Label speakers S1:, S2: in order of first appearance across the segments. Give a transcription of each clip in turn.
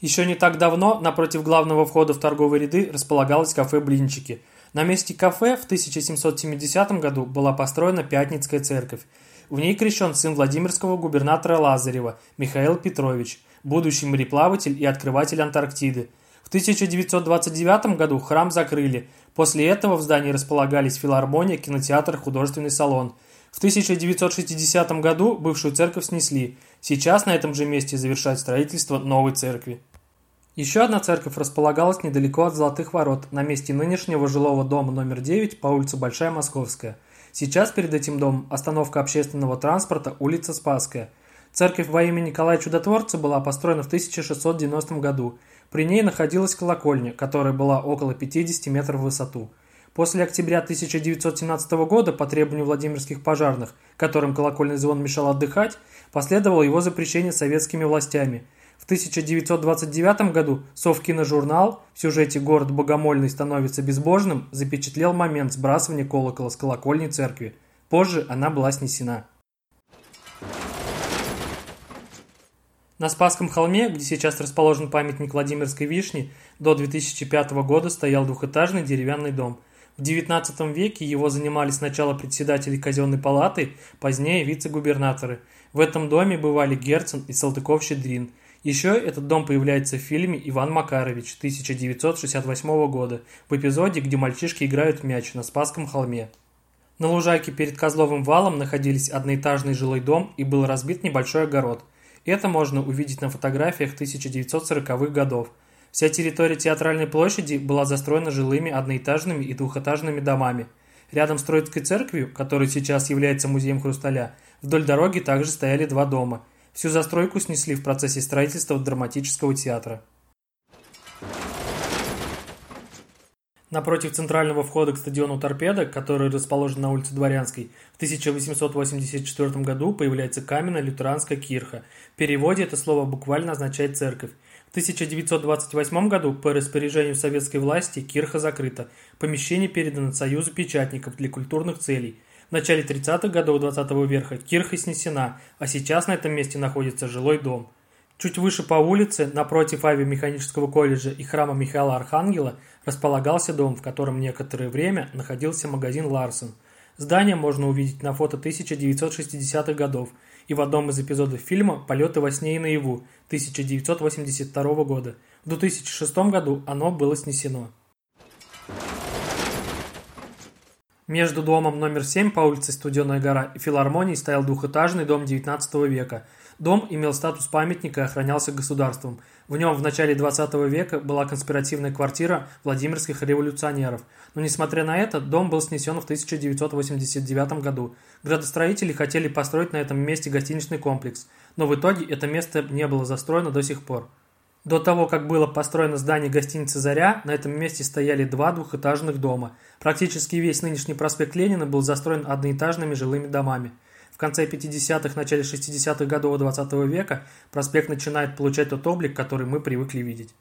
S1: Еще не так давно напротив главного входа в торговые ряды располагалось кафе «Блинчики». На месте кафе в 1770 году была построена Пятницкая церковь. В ней крещен сын Владимирского губернатора Лазарева Михаил Петрович, будущий мореплаватель и открыватель Антарктиды. В 1929 году храм закрыли. После этого в здании располагались филармония, кинотеатр, художественный салон. В 1960 году бывшую церковь снесли. Сейчас на этом же месте завершают строительство новой церкви. Еще одна церковь располагалась недалеко от Золотых ворот, на месте нынешнего жилого дома номер 9 по улице Большая Московская. Сейчас перед этим домом остановка общественного транспорта, улица Спасская. Церковь во имя Николая Чудотворца была построена в 1690 году. При ней находилась колокольня, которая была около 50 метров в высоту. После октября 1917 года по требованию Владимирских пожарных, которым колокольный звон мешал отдыхать, последовало его запрещение советскими властями – в 1929 году Совкиножурнал в сюжете «Город Богомольный становится безбожным» запечатлел момент сбрасывания колокола с колокольни церкви. Позже она была снесена. На Спасском холме, где сейчас расположен памятник Владимирской вишни, до 2005 года стоял двухэтажный деревянный дом. В XIX веке его занимали сначала председатели казенной палаты, позднее вице-губернаторы. В этом доме бывали Герцен и Салтыков-Щедрин – еще этот дом появляется в фильме «Иван Макарович» 1968 года, в эпизоде, где мальчишки играют в мяч на Спасском холме. На лужайке перед Козловым валом находились одноэтажный жилой дом и был разбит небольшой огород. Это можно увидеть на фотографиях 1940-х годов. Вся территория Театральной площади была застроена жилыми одноэтажными и двухэтажными домами. Рядом с Троицкой церковью, которая сейчас является музеем хрусталя, вдоль дороги также стояли два дома – Всю застройку снесли в процессе строительства драматического театра. Напротив центрального входа к стадиону «Торпеда», который расположен на улице Дворянской, в 1884 году появляется каменная лютеранская кирха. В переводе это слово буквально означает «церковь». В 1928 году по распоряжению советской власти кирха закрыта. Помещение передано Союзу печатников для культурных целей – в начале 30-х годов 20 -го века кирха снесена, а сейчас на этом месте находится жилой дом. Чуть выше по улице, напротив авиамеханического колледжа и храма Михаила Архангела, располагался дом, в котором некоторое время находился магазин «Ларсен». Здание можно увидеть на фото 1960-х годов и в одном из эпизодов фильма «Полеты во сне и наяву» 1982 года. В 2006 году оно было снесено. Между домом номер 7 по улице Студеная гора и филармонией стоял двухэтажный дом XIX века. Дом имел статус памятника и охранялся государством. В нем в начале XX века была конспиративная квартира владимирских революционеров. Но несмотря на это, дом был снесен в 1989 году. Градостроители хотели построить на этом месте гостиничный комплекс, но в итоге это место не было застроено до сих пор. До того, как было построено здание гостиницы «Заря», на этом месте стояли два двухэтажных дома. Практически весь нынешний проспект Ленина был застроен одноэтажными жилыми домами. В конце 50-х, начале 60-х годов 20 -го века проспект начинает получать тот облик, который мы привыкли видеть.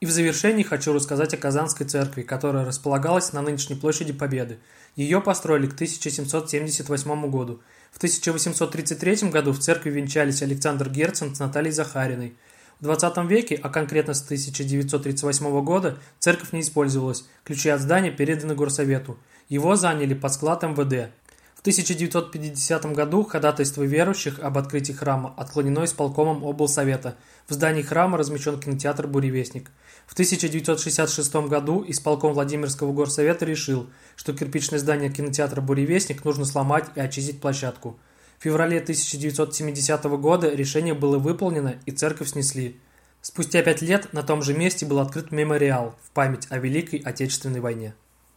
S1: И в завершении хочу рассказать о Казанской церкви, которая располагалась на нынешней площади Победы. Ее построили к 1778 году. В 1833 году в церкви венчались Александр Герцен с Натальей Захариной. В 20 веке, а конкретно с 1938 года, церковь не использовалась, ключи от здания переданы горсовету. Его заняли под склад МВД. В 1950 году ходатайство верующих об открытии храма отклонено исполкомом облсовета. В здании храма размещен кинотеатр «Буревестник». В 1966 году исполком Владимирского горсовета решил, что кирпичное здание кинотеатра «Буревестник» нужно сломать и очистить площадку. В феврале 1970 года решение было выполнено и церковь снесли. Спустя пять лет на том же месте был открыт мемориал в память о Великой Отечественной войне.